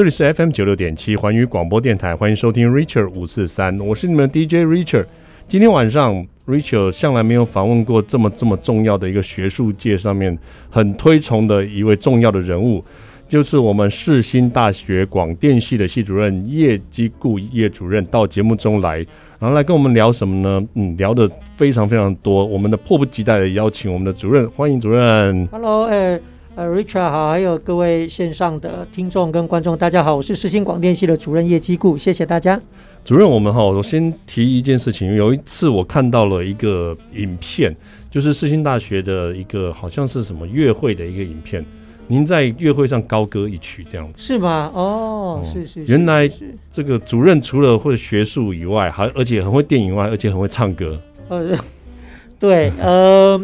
这里是 FM 九六点七环宇广播电台，欢迎收听 Richard 五四三，我是你们的 DJ Richard。今天晚上，Richard 向来没有访问过这么这么重要的一个学术界上面很推崇的一位重要的人物，就是我们世新大学广电系的系主任叶基固叶主任到节目中来，然后来跟我们聊什么呢？嗯，聊得非常非常多，我们的迫不及待的邀请我们的主任，欢迎主任。Hello，哎、呃，Richard 好，还有各位线上的听众跟观众，大家好，我是世新广电系的主任叶基固，谢谢大家。主任，我们哈，我先提一件事情，有一次我看到了一个影片，就是世新大学的一个好像是什么乐会的一个影片，您在乐会上高歌一曲这样子，是吗？哦，是是，原来这个主任除了会学术以外，还而且很会电影外，而且很会唱歌。呃，对，呃。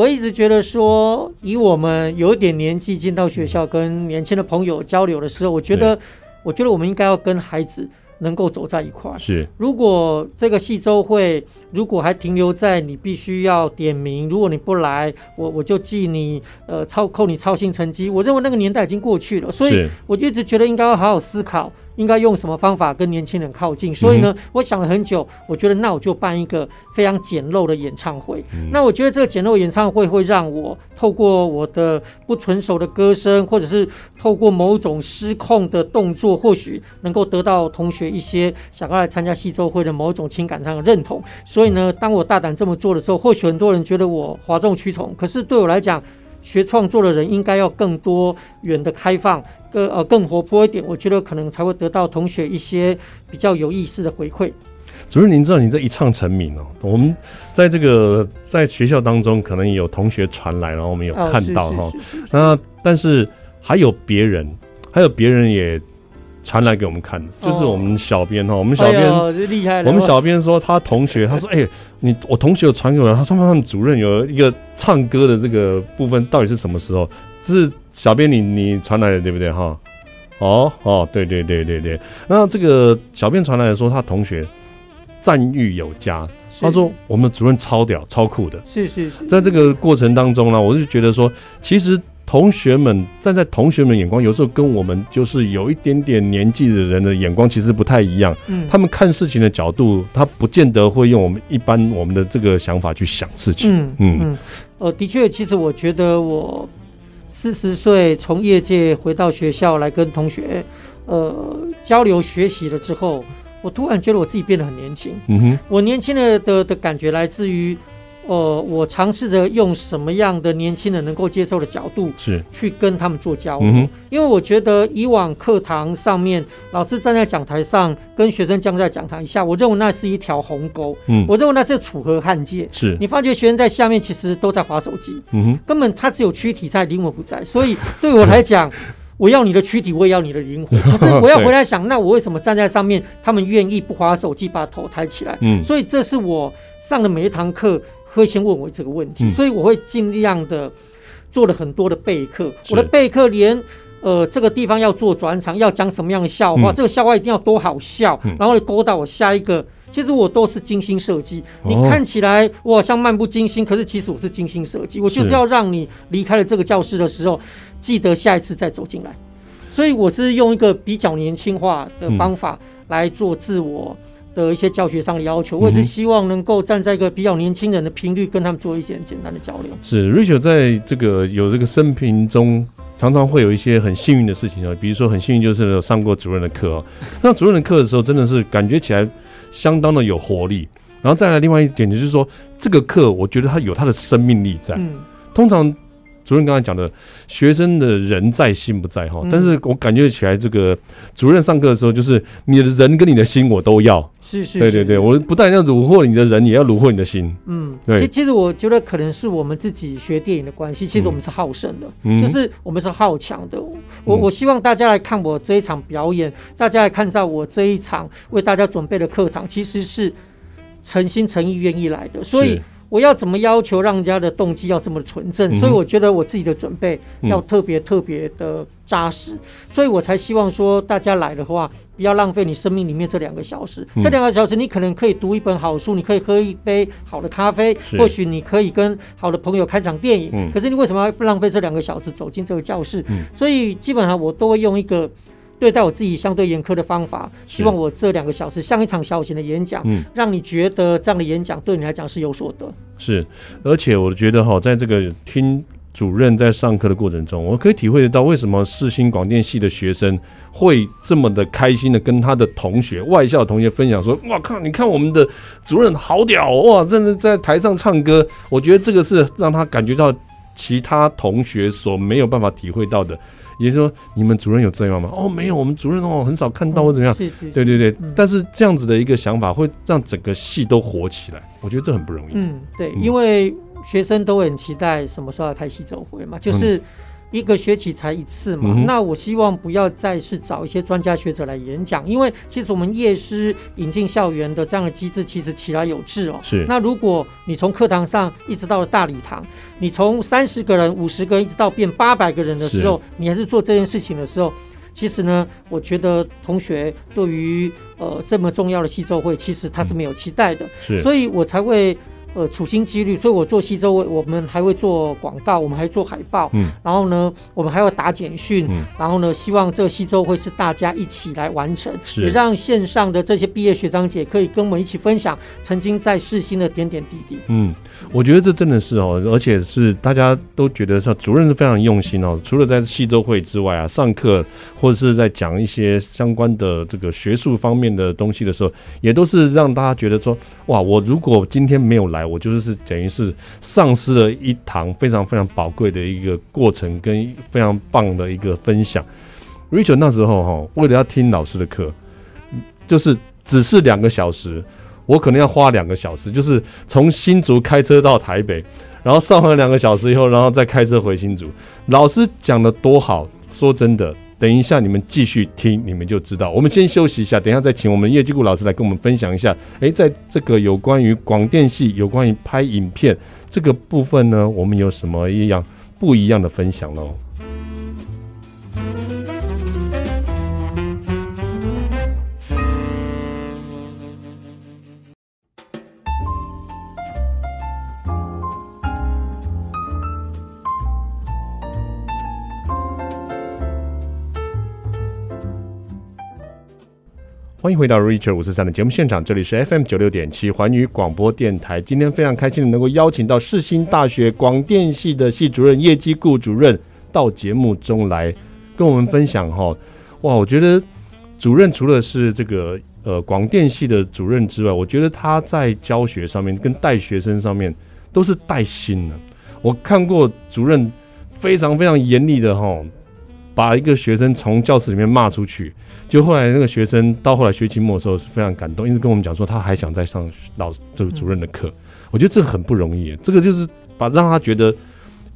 我一直觉得说，以我们有一点年纪进到学校跟年轻的朋友交流的时候，我觉得，我觉得我们应该要跟孩子能够走在一块。是，如果这个系周会如果还停留在你必须要点名，如果你不来，我我就记你呃超扣你操心成绩。我认为那个年代已经过去了，所以我就一直觉得应该要好好思考。应该用什么方法跟年轻人靠近？所以呢，我想了很久，我觉得那我就办一个非常简陋的演唱会。那我觉得这个简陋演唱会会让我透过我的不纯熟的歌声，或者是透过某种失控的动作，或许能够得到同学一些想要来参加系周会的某种情感上的认同。所以呢，当我大胆这么做的时候，或许很多人觉得我哗众取宠，可是对我来讲，学创作的人应该要更多元的开放，更呃更活泼一点，我觉得可能才会得到同学一些比较有意思的回馈。主任，您知道您这一唱成名哦，我们在这个在学校当中可能有同学传来，然后我们有看到哈，那但是还有别人，还有别人也。传来给我们看的，就是我们小编哈，我们小编厉害。我们小编说他同学，他说：“哎，你我同学有传给我，他说他们主任有一个唱歌的这个部分，到底是什么时候？是小编你你传来的对不对哈？哦哦，对对对对对。那这个小编传来的说，他同学赞誉有加，他说我们的主任超屌超酷的。是是是，在这个过程当中呢，我就觉得说，其实。同学们站在同学们眼光，有时候跟我们就是有一点点年纪的人的眼光其实不太一样。嗯，他们看事情的角度，他不见得会用我们一般我们的这个想法去想事情。嗯嗯，嗯，呃，的确，其实我觉得我四十岁从业界回到学校来跟同学呃交流学习了之后，我突然觉得我自己变得很年轻。嗯哼，我年轻的的的感觉来自于。呃，我尝试着用什么样的年轻人能够接受的角度，是去跟他们做交流。因为我觉得以往课堂上面，老师站在讲台上跟学生僵在讲台下，我认为那是一条鸿沟。嗯，我认为那是楚河汉界。是你发觉学生在下面其实都在划手机，嗯哼，根本他只有躯体在，灵魂不在。所以对我来讲。我要你的躯体，我也要你的灵魂。可是我要回来想，那我为什么站在上面，他们愿意不划手机，把头抬起来？嗯，所以这是我上的每一堂课会先问我这个问题，所以我会尽量的做了很多的备课。我的备课连呃这个地方要做转场，要讲什么样的笑话，这个笑话一定要多好笑，然后你勾到我下一个。其实我都是精心设计，你看起来我好像漫不经心，可是其实我是精心设计。我就是要让你离开了这个教室的时候，记得下一次再走进来。所以我是用一个比较年轻化的方法来做自我的一些教学上的要求。我也是希望能够站在一个比较年轻人的频率，跟他们做一些简单的交流。是 Richard 在这个有这个生平中，常常会有一些很幸运的事情啊，比如说很幸运就是上过主任的课哦。上主任的课的时候，真的是感觉起来。相当的有活力，然后再来另外一点就是说，这个课我觉得它有它的生命力在。嗯，通常主任刚才讲的，学生的人在心不在哈，但是我感觉起来，这个主任上课的时候，就是你的人跟你的心我都要。是是，对对对，我不但要虏获你的人，也要虏获你的心。嗯，对。其其实我觉得可能是我们自己学电影的关系，其实我们是好胜的，就是我们是好强的。我我希望大家来看我这一场表演，大家来看在我这一场为大家准备的课堂，其实是诚心诚意愿意来的，所以。我要怎么要求让人家的动机要这么纯正？所以我觉得我自己的准备要特别特别的扎实，所以我才希望说大家来的话，不要浪费你生命里面这两个小时。这两个小时你可能可以读一本好书，你可以喝一杯好的咖啡，或许你可以跟好的朋友看场电影。可是你为什么要浪费这两个小时走进这个教室？所以基本上我都会用一个对待我自己相对严苛的方法，希望我这两个小时像一场小型的演讲，嗯，让你觉得这样的演讲对你来讲是有所得。是，而且我觉得哈，在这个听主任在上课的过程中，我可以体会得到为什么世新广电系的学生会这么的开心的跟他的同学、外校同学分享说：“哇靠，你看我们的主任好屌哇，真的在台上唱歌。”我觉得这个是让他感觉到其他同学所没有办法体会到的。也就是说，你们主任有这样吗？哦，没有，我们主任哦很少看到或怎么样。嗯、对对对，嗯、但是这样子的一个想法会让整个戏都火起来，我觉得这很不容易。嗯，对，因为学生都很期待什么时候要开系周会嘛，就是。嗯一个学期才一次嘛，嗯、那我希望不要再是找一些专家学者来演讲，因为其实我们夜师引进校园的这样的机制其实其来有致哦。是。那如果你从课堂上一直到了大礼堂，你从三十个人、五十个人一直到变八百个人的时候，你还是做这件事情的时候，其实呢，我觉得同学对于呃这么重要的系周会，其实他是没有期待的。是。所以我才会。呃，处心积虑，所以我做西周会，我们还会做广告，我们还做海报，嗯，然后呢，我们还要打简讯，嗯，然后呢，希望这个西周会是大家一起来完成，是。也让线上的这些毕业学长姐可以跟我们一起分享曾经在世新的点点滴滴。嗯，我觉得这真的是哦，而且是大家都觉得说主任是非常用心哦，除了在西周会之外啊，上课或者是在讲一些相关的这个学术方面的东西的时候，也都是让大家觉得说，哇，我如果今天没有来。我就是等于是丧失了一堂非常非常宝贵的一个过程，跟非常棒的一个分享。Rachel 那时候哈，为了要听老师的课，就是只是两个小时，我可能要花两个小时，就是从新竹开车到台北，然后上完两个小时以后，然后再开车回新竹。老师讲的多好，说真的。等一下，你们继续听，你们就知道。我们先休息一下，等一下再请我们叶基顾老师来跟我们分享一下。诶，在这个有关于广电系、有关于拍影片这个部分呢，我们有什么一样不一样的分享呢？欢迎回到 Richard 五四三的节目现场，这里是 FM 九六点七环宇广播电台。今天非常开心的能够邀请到世新大学广电系的系主任叶基顾主任到节目中来跟我们分享哈。哇，我觉得主任除了是这个呃广电系的主任之外，我觉得他在教学上面跟带学生上面都是带心的。我看过主任非常非常严厉的哈，把一个学生从教室里面骂出去。就后来那个学生到后来学期末的时候是非常感动，一直跟我们讲说他还想再上老师这个主任的课。嗯、我觉得这个很不容易，这个就是把让他觉得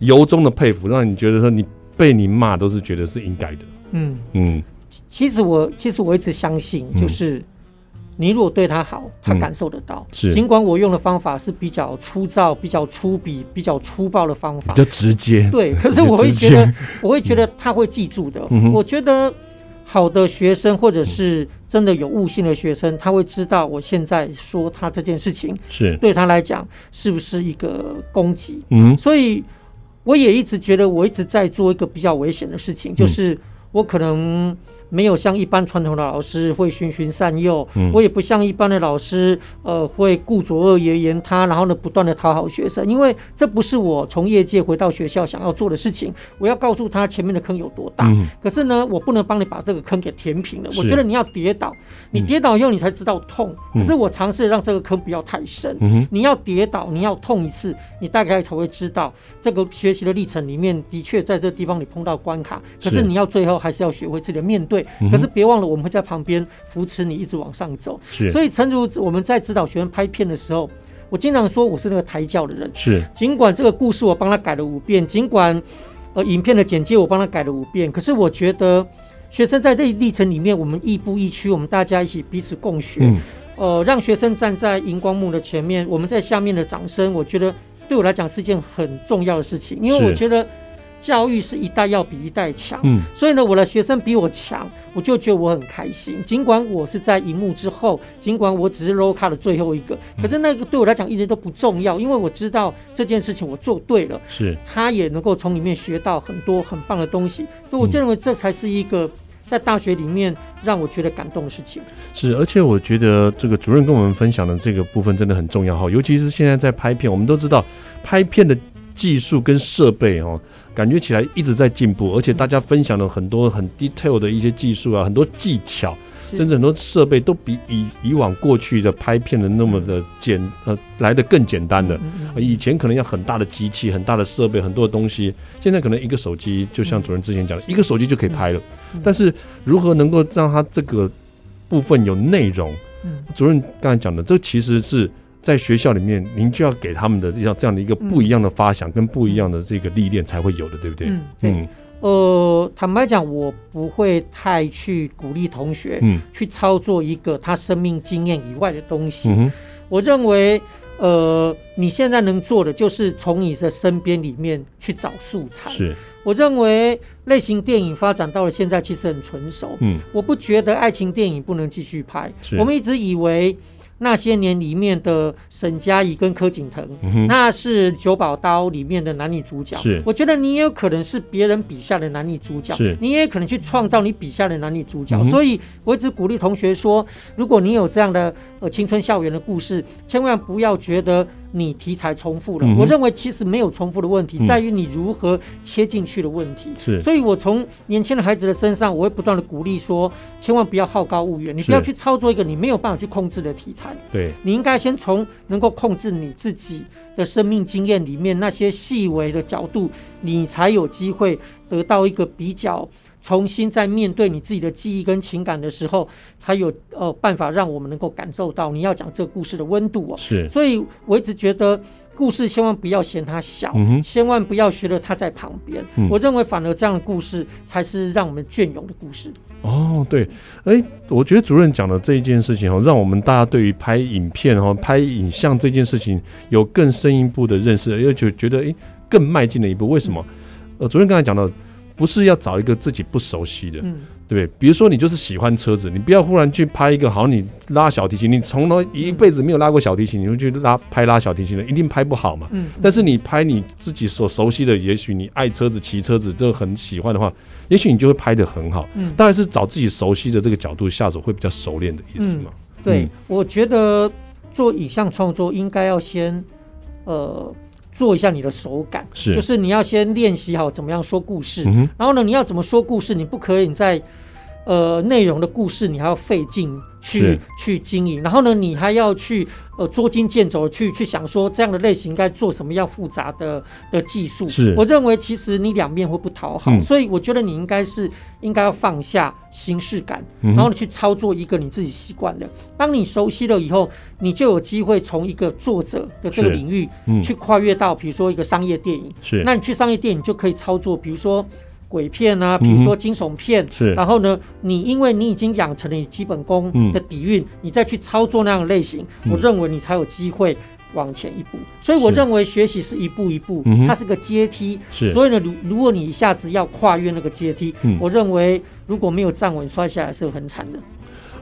由衷的佩服，让你觉得说你被你骂都是觉得是应该的。嗯嗯，其实我其实我一直相信，就是你如果对他好，他感受得到。是、嗯，尽管我用的方法是比较粗糙、比较粗鄙、比较粗暴的方法，比较直接。对，可是我会觉得，我会觉得他会记住的。嗯、我觉得。好的学生，或者是真的有悟性的学生，他会知道我现在说他这件事情是对他来讲是不是一个攻击。嗯，所以我也一直觉得我一直在做一个比较危险的事情，就是我可能。没有像一般传统的老师会循循善诱，嗯、我也不像一般的老师，呃，会顾左右而言他，然后呢，不断的讨好学生，因为这不是我从业界回到学校想要做的事情。我要告诉他前面的坑有多大，嗯、可是呢，我不能帮你把这个坑给填平了。我觉得你要跌倒，你跌倒以后你才知道痛。嗯、可是我尝试让这个坑不要太深，嗯、你要跌倒，你要痛一次，你大概才会知道这个学习的历程里面的确在这地方你碰到关卡，可是你要最后还是要学会自己的面对。可是别忘了，我们会在旁边扶持你，一直往上走。是，所以诚如我们在指导学生拍片的时候，我经常说我是那个抬轿的人。是，尽管这个故事我帮他改了五遍，尽管呃影片的简介我帮他改了五遍，可是我觉得学生在这历程里面，我们亦步亦趋，我们大家一起彼此共学。嗯、呃，让学生站在荧光幕的前面，我们在下面的掌声，我觉得对我来讲是件很重要的事情，因为我觉得。教育是一代要比一代强，嗯，所以呢，我的学生比我强，我就觉得我很开心。尽管我是在荧幕之后，尽管我只是 roll call 的最后一个，可是那个对我来讲一点都不重要，因为我知道这件事情我做对了，是。他也能够从里面学到很多很棒的东西，所以我就认为这才是一个在大学里面让我觉得感动的事情。是，而且我觉得这个主任跟我们分享的这个部分真的很重要哈，尤其是现在在拍片，我们都知道拍片的技术跟设备哦，感觉起来一直在进步，而且大家分享了很多很 detail 的一些技术啊，很多技巧。甚至很多设备都比以以往过去的拍片的那么的简呃来的更简单了，以前可能要很大的机器、很大的设备、很多的东西，现在可能一个手机，就像主任之前讲的，一个手机就可以拍了。但是如何能够让它这个部分有内容？主任刚才讲的，这其实是在学校里面，您就要给他们的要这样的一个不一样的发想跟不一样的这个历练才会有的，对不对？嗯。呃，坦白讲，我不会太去鼓励同学去操作一个他生命经验以外的东西。嗯、我认为，呃，你现在能做的就是从你的身边里面去找素材。是，我认为类型电影发展到了现在，其实很成熟。嗯，我不觉得爱情电影不能继续拍。我们一直以为。那些年里面的沈佳宜跟柯景腾，嗯，那是九宝刀里面的男女主角。是，我觉得你也有可能是别人笔下的男女主角，你也可能去创造你笔下的男女主角。嗯、所以我一直鼓励同学说，如果你有这样的呃青春校园的故事，千万不要觉得。你题材重复了，我认为其实没有重复的问题，在于你如何切进去的问题。是，所以我从年轻的孩子的身上，我会不断的鼓励说，千万不要好高骛远，你不要去操作一个你没有办法去控制的题材。对，你应该先从能够控制你自己的生命经验里面那些细微的角度，你才有机会得到一个比较。重新在面对你自己的记忆跟情感的时候，才有呃办法让我们能够感受到你要讲这个故事的温度哦。是，所以我一直觉得故事千万不要嫌它小，嗯，千万不要觉得它在旁边，嗯。我认为反而这样的故事才是让我们隽永的故事。哦，对，哎，欸，我觉得主任讲的这一件事情哦，让我们大家对于拍影片哦，拍影像这件事情有更深一步的认识，而且觉得哎，欸，更迈进了一步。为什么？呃，主任刚才讲到。不是要找一个自己不熟悉的，嗯，对不对？比如说你就是喜欢车子，你不要忽然去拍一个，好像你拉小提琴，你从头一辈子没有拉过小提琴，你会去拉拍拉小提琴的，一定拍不好嘛。嗯，但是你拍你自己所熟悉的，也许你爱车子、骑车子都很喜欢的话，也许你就会拍的很好。嗯，当然是找自己熟悉的这个角度下手会比较熟练的意思嘛。嗯，对，我觉得做影像创作应该要先，呃。做一下你的手感，是，就是你要先练习好怎么样说故事，嗯，然后呢，你要怎么说故事，你不可以在。呃，内容的故事你还要费劲去去经营，然后呢，你还要去呃捉襟见肘去去想说这样的类型应该做什么样复杂的的技术。是，我认为其实你两面会不讨好，嗯，所以我觉得你应该是应该要放下形式感，嗯，然后你去操作一个你自己习惯的。当你熟悉了以后，你就有机会从一个作者的这个领域去跨越到比如说一个商业电影。是，那你去商业电影就可以操作，比如说。鬼片啊，比如说惊悚片，嗯，是。然后呢，你因为你已经养成了你基本功的底蕴，嗯，你再去操作那样的类型，嗯，我认为你才有机会往前一步。所以我认为学习是一步一步，它是个阶梯。是。所以呢，如如果你一下子要跨越那个阶梯，嗯，我认为如果没有站稳，摔下来是很惨的。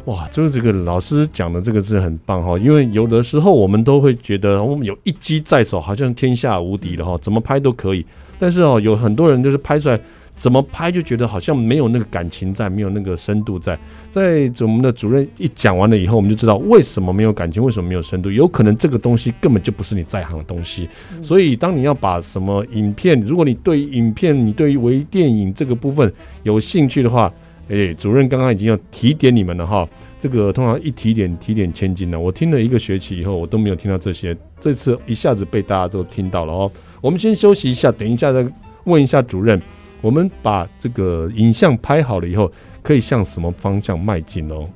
哇，就是这个老师讲的这个是很棒哈，因为有的时候我们都会觉得我们有一击在手，好像天下无敌了哈，怎么拍都可以。但是哦，有很多人就是拍出来。怎么拍就觉得好像没有那个感情在，没有那个深度在。在我们的主任一讲完了以后，我们就知道为什么没有感情，为什么没有深度。有可能这个东西根本就不是你在行的东西。所以，当你要把什么影片，如果你对影片，你对于微电影这个部分有兴趣的话，诶，主任刚刚已经要提点你们了哈。这个通常一提点，提点千金呢。我听了一个学期以后，我都没有听到这些，这次一下子被大家都听到了哦。我们先休息一下，等一下再问一下主任。我们把这个影像拍好了以后，可以向什么方向迈进哦？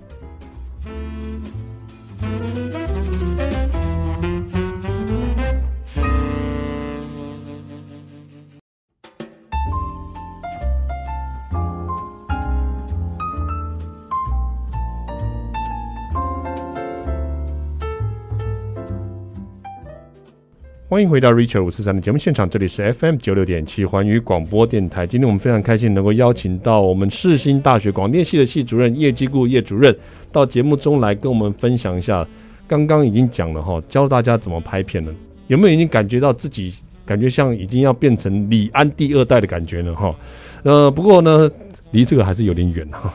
欢迎回到 Richard 五四三的节目现场，这里是 FM 九六点七环宇广播电台。今天我们非常开心能够邀请到我们世新大学广电系的系主任叶基固叶主任到节目中来跟我们分享一下。刚刚已经讲了哈，教大家怎么拍片了，有没有已经感觉到自己感觉像已经要变成李安第二代的感觉了哈。呃，不过呢，离这个还是有点远哈。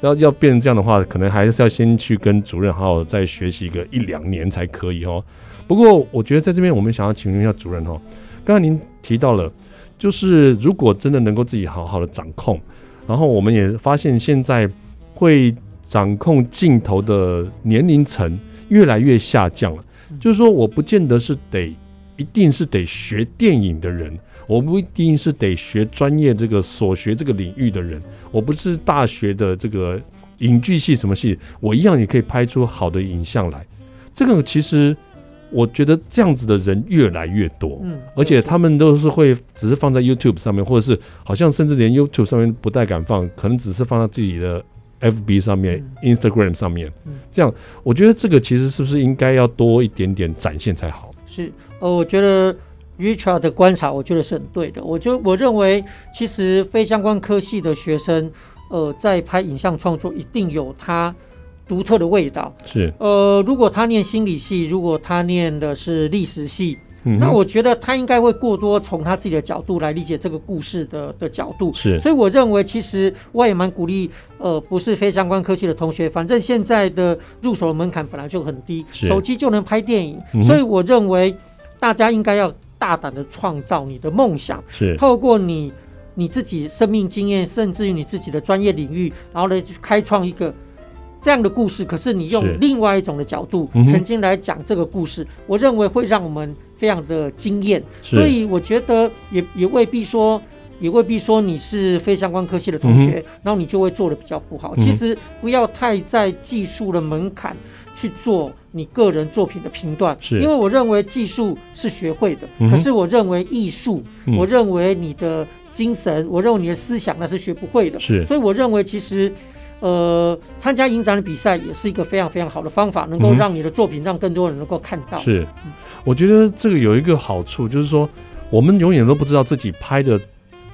要要变成这样的话，可能还是要先去跟主任好好再学习个一两年才可以哦。不过我觉得在这边，我们想要请问一下主任哈，刚才您提到了，就是如果真的能够自己好好的掌控，然后我们也发现现在会掌控镜头的年龄层越来越下降了，就是说我不见得是得一定是得学电影的人。我不一定是得学专业这个所学这个领域的人，我不是大学的这个影剧系什么系，我一样也可以拍出好的影像来。这个其实我觉得这样子的人越来越多，嗯，而且他们都是会只是放在 YouTube 上面，或者是好像甚至连 YouTube 上面不太敢放，可能只是放在自己的 FB 上面、Instagram 上面。这样，我觉得这个其实是不是应该要多一点点展现才好？是，呃，我觉得。Richard 的观察，我觉得是很对的。我就我认为，其实非相关科系的学生，呃，在拍影像创作一定有他独特的味道。是，呃，如果他念心理系，如果他念的是历史系，嗯，那我觉得他应该会过多从他自己的角度来理解这个故事的的角度。是，所以我认为，其实我也蛮鼓励，呃，不是非相关科系的同学，反正现在的入手的门槛本来就很低，手机就能拍电影，嗯，所以我认为大家应该要。大胆的创造你的梦想，是透过你你自己生命经验，甚至于你自己的专业领域，然后呢去开创一个这样的故事。可是你用另外一种的角度，曾经来讲这个故事，我认为会让我们非常的惊艳。所以我觉得也也未必说。也未必说你是非相关科系的同学，嗯、然后你就会做的比较不好。其实不要太在技术的门槛去做你个人作品的评断，是因为我认为技术是学会的，嗯、可是我认为艺术、嗯，我认为你的精神，我认为你的思想那是学不会的。是，所以我认为其实，呃，参加影展的比赛也是一个非常非常好的方法，能够让你的作品让更多人能够看到。是，我觉得这个有一个好处，就是说我们永远都不知道自己拍的。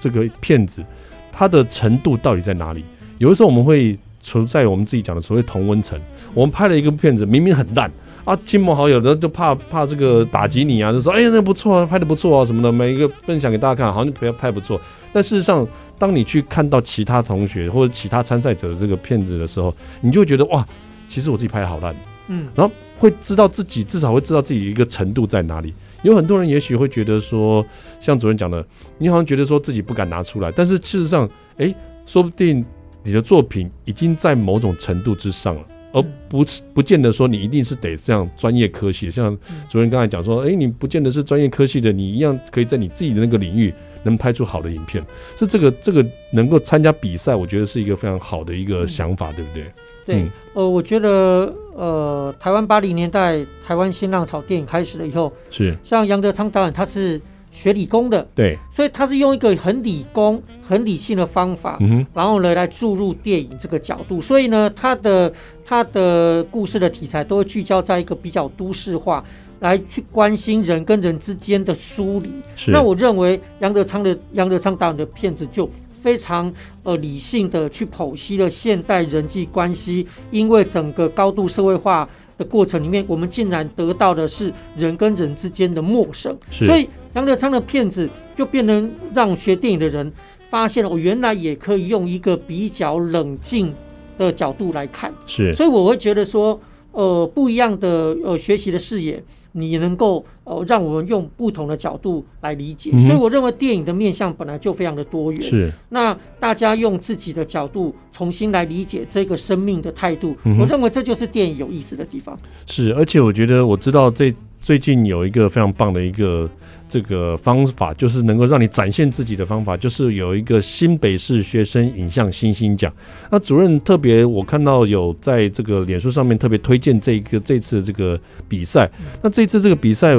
这个片子，它的程度到底在哪里？有的时候我们会处在我们自己讲的所谓同温层。我们拍了一个片子，明明很烂啊，亲朋好友的都怕怕这个打击你啊，就说哎呀那不错啊，拍的不错啊什么的，每一个分享给大家看，好像拍拍不错。但事实上，当你去看到其他同学或者其他参赛者的这个片子的时候，你就会觉得哇，其实我自己拍得好烂，嗯，然后会知道自己至少会知道自己一个程度在哪里。有很多人也许会觉得说，像主任讲的，你好像觉得说自己不敢拿出来，但是事实上，哎、欸，说不定你的作品已经在某种程度之上了，而不不见得说你一定是得这样专业科系。像主任刚才讲说，哎、欸，你不见得是专业科系的，你一样可以在你自己的那个领域能拍出好的影片。是这个这个能够参加比赛，我觉得是一个非常好的一个想法，对不对？对，呃，我觉得，呃，台湾八零年代台湾新浪潮电影开始了以后，是。像杨德昌导演，他是学理工的，对，所以他是用一个很理工、很理性的方法，嗯、然后呢来注入电影这个角度，所以呢，他的他的故事的题材都会聚焦在一个比较都市化，来去关心人跟人之间的疏离。那我认为杨德昌的杨德昌导演的片子就。非常呃理性的去剖析了现代人际关系，因为整个高度社会化的过程里面，我们竟然得到的是人跟人之间的陌生。所以杨德昌的片子就变成让学电影的人发现了，我原来也可以用一个比较冷静的角度来看。是，所以我会觉得说，呃，不一样的呃学习的视野。你能够呃让我们用不同的角度来理解，嗯，所以我认为电影的面向本来就非常的多元。是，那大家用自己的角度重新来理解这个生命的态度，嗯，我认为这就是电影有意思的地方。是，而且我觉得我知道这。最近有一个非常棒的一个这个方法，就是能够让你展现自己的方法，就是有一个新北市学生影像星星奖。那主任特别，我看到有在这个脸书上面特别推荐这一个这次这个比赛。那这次这个比赛，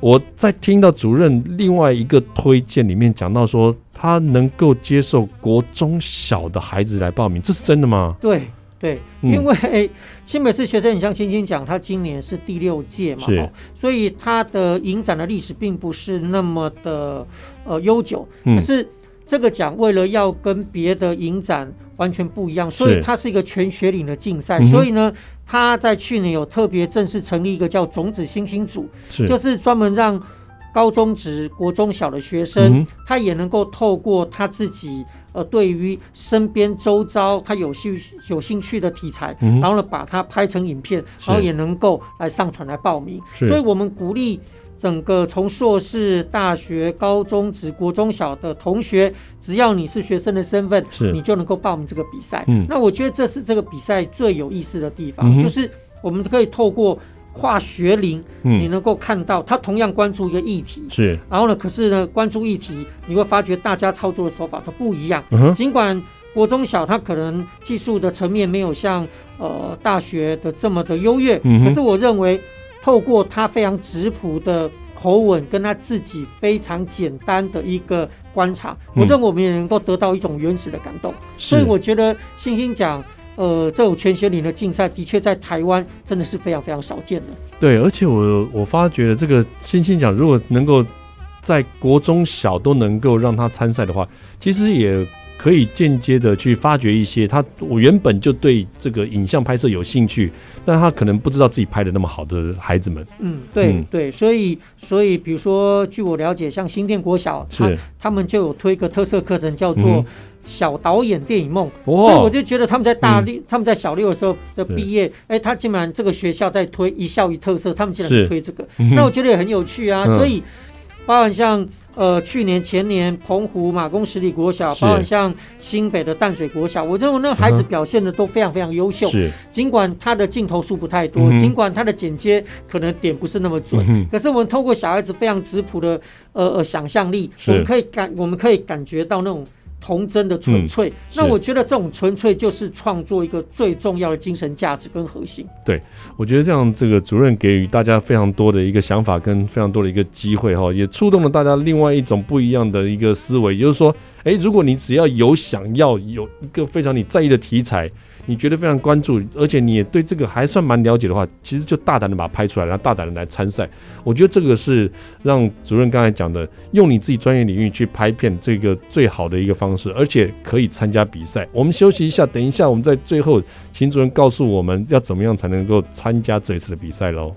我在听到主任另外一个推荐里面讲到说，他能够接受国中小的孩子来报名，这是真的吗？对。对，因为 新北市学生影像星星奖，他今年是第六届嘛，所以他的影展的历史并不是那么的呃悠久。可是这个奖为了要跟别的影展完全不一样，所以它是一个全学龄的竞赛。所以呢，他在去年有特别正式成立一个叫种子星星组，就是专门让高中职、国中小的学生，他也能够透过他自己呃对于身边周遭他有兴有兴趣的题材，然后呢把它拍成影片，然后也能够来上传来报名。所以我们鼓励整个从硕士、大学、高中职、国中小的同学，只要你是学生的身份，你就能够报名这个比赛。那我觉得这是这个比赛最有意思的地方，就是我们可以透过。跨学龄，你能够看到他同样关注一个议题，是，然后呢，可是呢，关注议题，你会发觉大家操作的手法都不一样。尽管国中小他可能技术的层面没有像呃大学的这么的优越，可是我认为透过他非常质朴的口吻跟他自己非常简单的一个观察，我认为我们也能够得到一种原始的感动。所以我觉得星星奖。呃，这种全学龄的竞赛的确在台湾真的是非常非常少见的。对，而且我我发觉这个星星奖如果能够在国中小都能够让他参赛的话，其实也。可以间接的去发掘一些他，我原本就对这个影像拍摄有兴趣，但他可能不知道自己拍的那么好的孩子们。嗯，对嗯对，所以所以比如说，据我了解，像新店国小，他他们就有推一个特色课程，叫做小导演电影梦。嗯、所以我就觉得他们在大六，嗯、他们在小六的时候的毕业，哎、欸，他竟然这个学校在推一校一特色，他们竟然是推这个，那我觉得也很有趣啊。嗯、所以，包含像。呃，去年前年，澎湖马公十里国小，包括像新北的淡水国小，我认为那孩子表现的都非常非常优秀。是，尽管他的镜头数不太多，尽管他的剪接可能点不是那么准，可是我们透过小孩子非常质朴的呃呃想象力，我们可以感我们可以感觉到那种。童真的纯粹，嗯、那我觉得这种纯粹就是创作一个最重要的精神价值跟核心。对，我觉得这样这个主任给予大家非常多的一个想法跟非常多的一个机会哈，也触动了大家另外一种不一样的一个思维，也就是说，诶，如果你只要有想要有一个非常你在意的题材。你觉得非常关注，而且你也对这个还算蛮了解的话，其实就大胆的把它拍出来，然后大胆的来参赛。我觉得这个是让主任刚才讲的，用你自己专业领域去拍片，这个最好的一个方式，而且可以参加比赛。我们休息一下，等一下我们在最后请主任告诉我们要怎么样才能够参加这一次的比赛喽。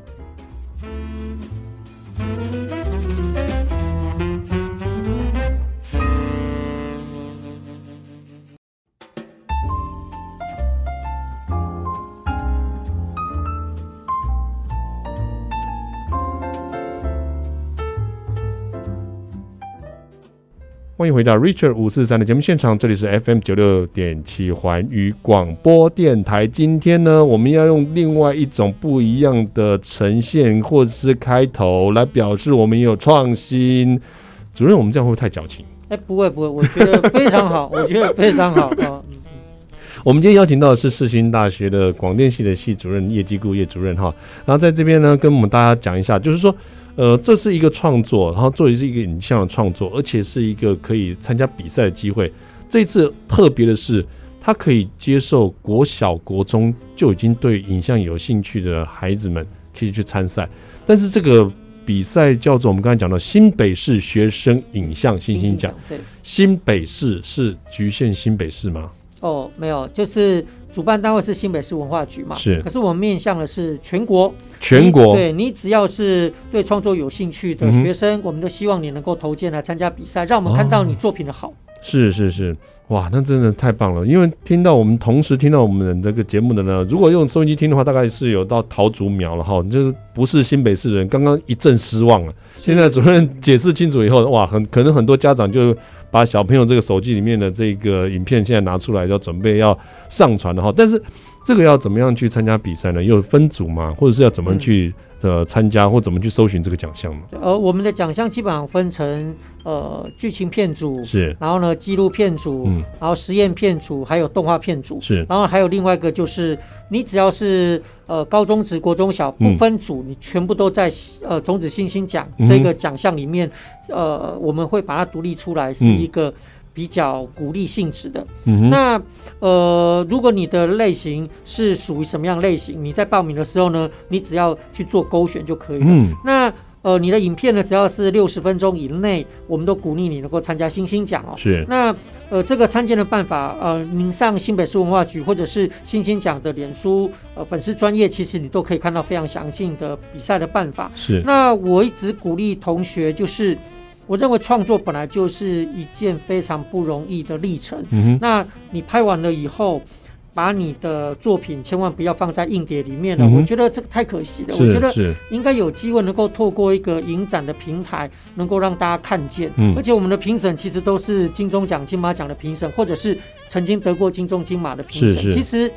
欢迎回到 Richard 五四三的节目现场，这里是 FM 九六点七环宇广播电台。今天呢，我们要用另外一种不一样的呈现或者是开头来表示我们有创新。主任，我们这样会不会太矫情？哎，不会不会，我觉得非常好，我觉得非常好。哦、我们今天邀请到的是世新大学的广电系的系主任叶基固叶主任哈，然后在这边呢，跟我们大家讲一下，就是说。呃，这是一个创作，然后作为是一个影像的创作，而且是一个可以参加比赛的机会。这一次特别的是，他可以接受国小、国中就已经对影像有兴趣的孩子们可以去参赛。但是这个比赛叫做我们刚才讲的新北市学生影像星星奖。对，新北市是局限新北市吗？哦，没有，就是主办单位是新北市文化局嘛。是。可是我们面向的是全国。全国。对，你只要是对创作有兴趣的学生，嗯、我们都希望你能够投件来参加比赛，让我们看到你作品的好。哦、是是是，哇，那真的太棒了！因为听到我们同时听到我们这个节目的呢，如果用收音机听的话，大概是有到桃竹苗了哈，就是不是新北市人，刚刚一阵失望了。现在主任解释清楚以后，哇，很可能很多家长就。把小朋友这个手机里面的这个影片现在拿出来，要准备要上传的哈，但是这个要怎么样去参加比赛呢？有分组吗？或者是要怎么去？呃参加或怎么去搜寻这个奖项呢？呃，我们的奖项基本上分成呃剧情片组是，然后呢纪录片组，嗯，然后实验片组，还有动画片组是，然后还有另外一个就是你只要是呃高中职、国中小不分组，嗯、你全部都在呃种子星星奖这个奖项里面，嗯，呃，我们会把它独立出来，是一个。比较鼓励性质的，嗯、那呃，如果你的类型是属于什么样类型，你在报名的时候呢，你只要去做勾选就可以了。嗯、那呃，你的影片呢，只要是六十分钟以内，我们都鼓励你能够参加星星奖哦。是。那呃，这个参见的办法，呃，您上新北市文化局或者是星星奖的脸书呃粉丝专业，其实你都可以看到非常详细的比赛的办法。是。那我一直鼓励同学，就是我认为创作本来就是一件非常不容易的历程。嗯哼。那你拍完了以后。把你的作品千万不要放在硬碟里面了，嗯、我觉得这个太可惜了。我觉得应该有机会能够透过一个影展的平台，能够让大家看见。嗯、而且我们的评审其实都是金钟奖、金马奖的评审，或者是曾经得过金钟、金马的评审。其实。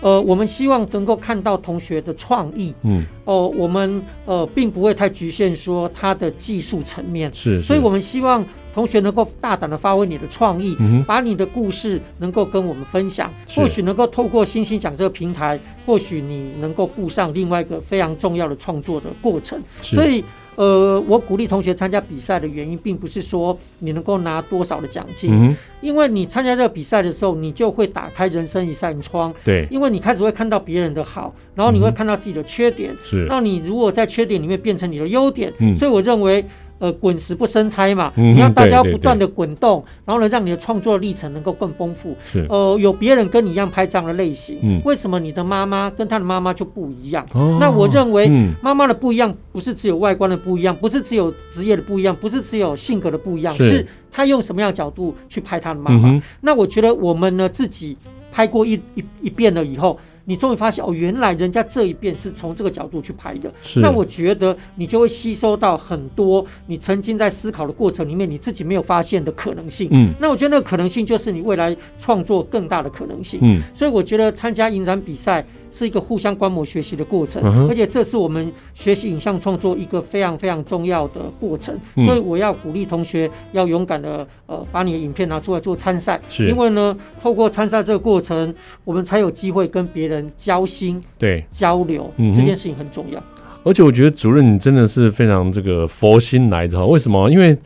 呃，我们希望能够看到同学的创意，嗯，哦、呃，我们呃并不会太局限说他的技术层面，是，是，所以我们希望同学能够大胆的发挥你的创意，嗯，把你的故事能够跟我们分享，或许能够透过星星奖这个平台，或许你能够步上另外一个非常重要的创作的过程，所以。呃，我鼓励同学参加比赛的原因，并不是说你能够拿多少的奖金，嗯，因为你参加这个比赛的时候，你就会打开人生一扇窗，对，因为你开始会看到别人的好，然后你会看到自己的缺点，嗯、是，那你如果在缺点里面变成你的优点，嗯、所以我认为。呃，滚石不生苔嘛，嗯、你要大家要不断的滚动，然后呢，让你的创作历程能够更丰富。是，呃，有别人跟你一样拍这样的类型，嗯，为什么你的妈妈跟她的妈妈就不一样？哦、那我认为，妈妈的不一样，嗯，不是只有外观的不一样，不是只有职业的不一样，不是只有性格的不一样，是，是她用什么样的角度去拍她的妈妈，嗯。那我觉得我们呢，自己拍过一一一遍了以后。你终于发现哦，原来人家这一遍是从这个角度去拍的。那我觉得你就会吸收到很多你曾经在思考的过程里面你自己没有发现的可能性。嗯，那我觉得那个可能性就是你未来创作更大的可能性。嗯，所以我觉得参加影展比赛是一个互相观摩学习的过程，嗯，而且这是我们学习影像创作一个非常非常重要的过程。嗯，所以我要鼓励同学要勇敢的呃把你的影片拿出来做参赛，因为呢，透过参赛这个过程，我们才有机会跟别人交心。对，交流、嗯、这件事情很重要，而且我觉得主任你真的是非常这个佛心来着。为什么？因为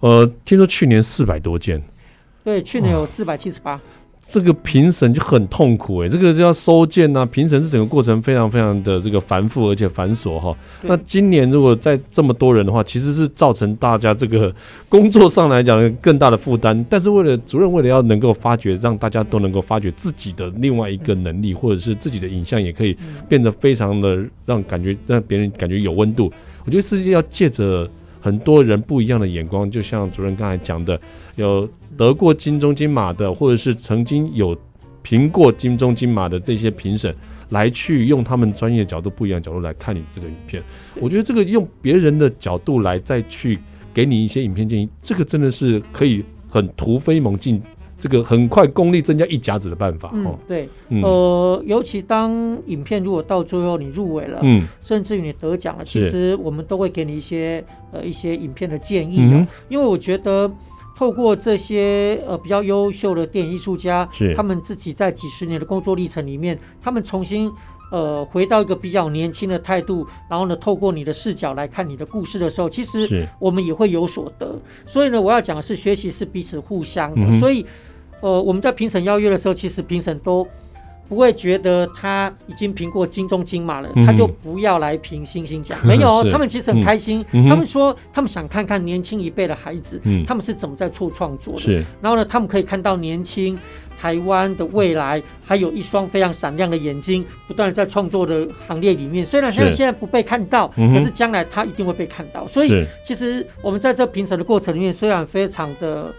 呃，听说去年四百多件，对，去年有四百七十八。这个评审就很痛苦哎，这个就要收件呐，评审是整个过程非常非常的这个繁复而且繁琐哈。那今年如果再这么多人的话，其实是造成大家这个工作上来讲更大的负担。但是为了主任为了要能够发掘，让大家都能够发掘自己的另外一个能力，或者是自己的影像也可以变得非常的让感觉让别人感觉有温度。我觉得是要借着很多人不一样的眼光，就像主任刚才讲的，有。得过金钟金马的，或者是曾经有评过金钟金马的这些评审，来去用他们专业角度不一样的角度来看你这个影片，我觉得这个用别人的角度来再去给你一些影片建议，这个真的是可以很突飞猛进，这个很快功力增加一甲子的办法。嗯，对，嗯、呃，尤其当影片如果到最后你入围了，嗯，甚至于你得奖了，其实我们都会给你一些呃一些影片的建议的、嗯，因为我觉得。透过这些呃比较优秀的电影艺术家，他们自己在几十年的工作历程里面，他们重新呃回到一个比较年轻的态度，然后呢，透过你的视角来看你的故事的时候，其实我们也会有所得。所以呢，我要讲的是学习是彼此互相的。嗯、所以呃我们在评审邀约的时候，其实评审都。不会觉得他已经评过金钟金马了，他就不要来评星星奖。没有，他们其实很开心。他们说，他们想看看年轻一辈的孩子，他们是怎么在做创作的。然后呢，他们可以看到年轻台湾的未来，还有一双非常闪亮的眼睛，不断在创作的行列里面。虽然现在现在不被看到，可是将来他一定会被看到。所以，其实我们在这评审的过程里面，虽然非常的。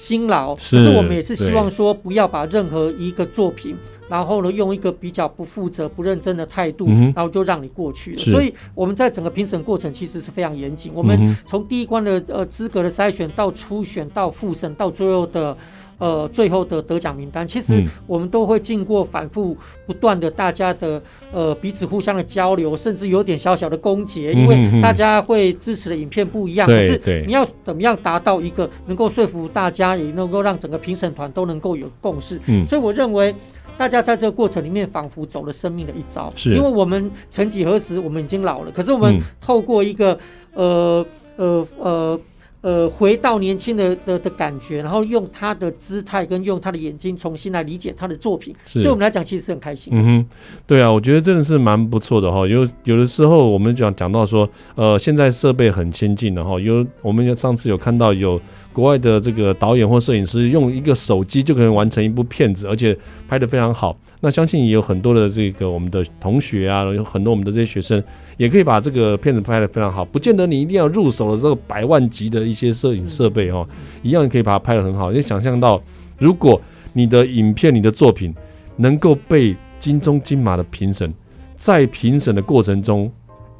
辛劳，可是我们也是希望说，不要把任何一个作品，然后呢，用一个比较不负责、不认真的态度，然后就让你过去了。所以我们在整个评审过程其实是非常严谨。我们从第一关的呃资格的筛选，到初选，到复审，到最后的。呃，最后的得奖名单，其实我们都会经过反复不断的大家的呃彼此互相的交流，甚至有点小小的攻讦，因为大家会支持的影片不一样。可是你要怎么样达到一个能够说服大家，也能够让整个评审团都能够有共识？所以我认为大家在这个过程里面仿佛走了生命的一遭，因为我们曾几何时我们已经老了，可是我们透过一个呃呃呃。呃，回到年轻的的的感觉，然后用他的姿态跟用他的眼睛重新来理解他的作品，对我们来讲其实是很开心。嗯哼，对啊，我觉得真的是蛮不错的哈。有有的时候我们讲讲到说，呃，现在设备很先进的哈，有我们上次有看到有国外的这个导演或摄影师用一个手机就可以完成一部片子，而且拍得非常好。那相信也有很多的这个我们的同学啊，有很多我们的这些学生。也可以把这个片子拍得非常好，不见得你一定要入手了这个百万级的一些摄影设备哦，一样可以把它拍得很好。你想象到，如果你的影片、你的作品能够被金钟、金马的评审在评审的过程中，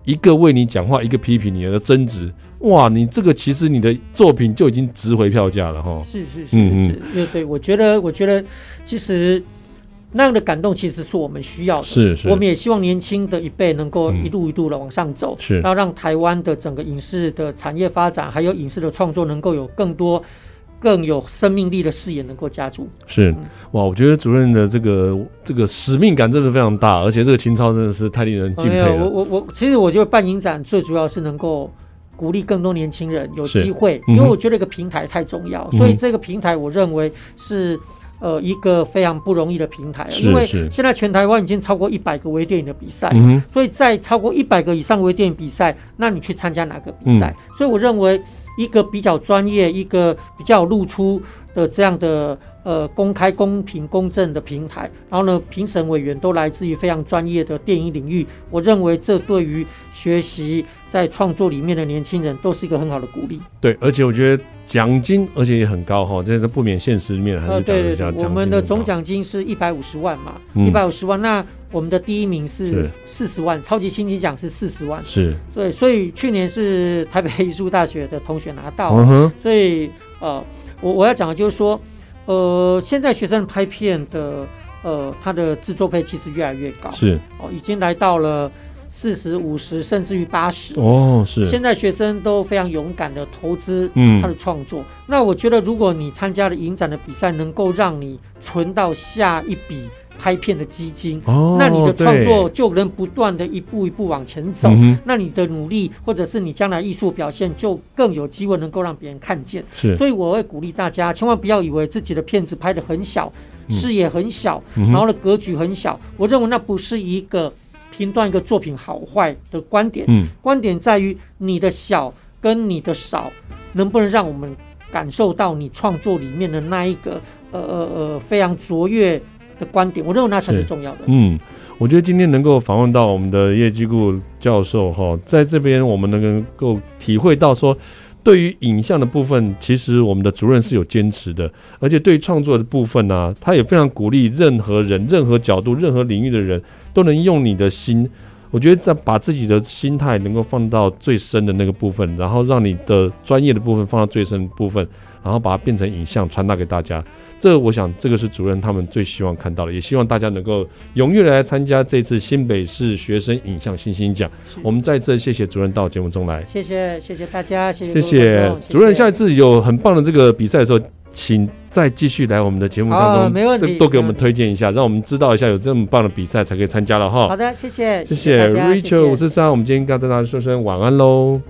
一个为你讲话，一个批评你的争执，哇，你这个其实你的作品就已经值回票价了哈。是是是，嗯嗯，对对，我觉得我觉得其实。那样的感动其实是我们需要的，是是，我们也希望年轻的一辈能够一路一路的往上走，是，然后让台湾的整个影视的产业发展，还有影视的创作，能够有更多更有生命力的视野能够加注。是，哇，我觉得主任的这个这个使命感真的非常大，而且这个情操真的是太令人敬佩了。我我我，其实我觉得办影展最主要是能够鼓励更多年轻人有机会，因为我觉得一个平台太重要，所以这个平台我认为是。呃，一个非常不容易的平台，因为现在全台湾已经超过一百个微电影的比赛，所以在超过一百个以上微电影比赛，那你去参加哪个比赛？所以我认为一个比较专业、一个比较露出的这样的。呃，公开、公平、公正的平台，然后呢，评审委员都来自于非常专业的电影领域。我认为这对于学习在创作里面的年轻人都是一个很好的鼓励。对，而且我觉得奖金而且也很高哈，这是不免现实里面还是讲一下。对对对，我们的总奖金是一百五十万嘛，一百五十万。那我们的第一名是四十万，超级星级奖是四十万。是。对，所以去年是台北艺术大学的同学拿到。所以呃，我我要讲的就是说。呃，现在学生拍片的，呃，他的制作费其实越来越高，是哦，已经来到了四十五十甚至于八十哦，是。现在学生都非常勇敢的投资他的创作，嗯。那我觉得，如果你参加了影展的比赛，能够让你存到下一笔。拍片的基金，哦，那你的创作就能不断的一步一步往前走，嗯，那你的努力或者是你将来艺术表现就更有机会能够让别人看见。是，所以我会鼓励大家，千万不要以为自己的片子拍的很小，嗯，视野很小，然后呢格局很小，嗯。我认为那不是一个评断一个作品好坏的观点，嗯，观点在于你的小跟你的少，能不能让我们感受到你创作里面的那一个呃呃呃非常卓越的观点，我认为那才是重要的。嗯，我觉得今天能够访问到我们的叶基固教授哈，在这边我们能够体会到说，对于影像的部分，其实我们的主任是有坚持的，而且对于创作的部分呢、啊，他也非常鼓励任何人、任何角度、任何领域的人都能用你的心。我觉得在把自己的心态能够放到最深的那个部分，然后让你的专业的部分放到最深的部分，然后把它变成影像传达给大家。这我想这个是主任他们最希望看到的，也希望大家能够踊跃来参加这次新北市学生影像星星奖。我们再次谢谢主任到节目中来，谢谢谢谢大家，谢谢谢谢主任。下一次有很棒的这个比赛的时候，请再继续来我们的节目当中，哦、没问题，多给我们推荐一下，让我们知道一下有这么棒的比赛才可以参加了哈。好的，谢谢，谢谢 Rachel 五四三，我们今天跟大家说声晚安喽。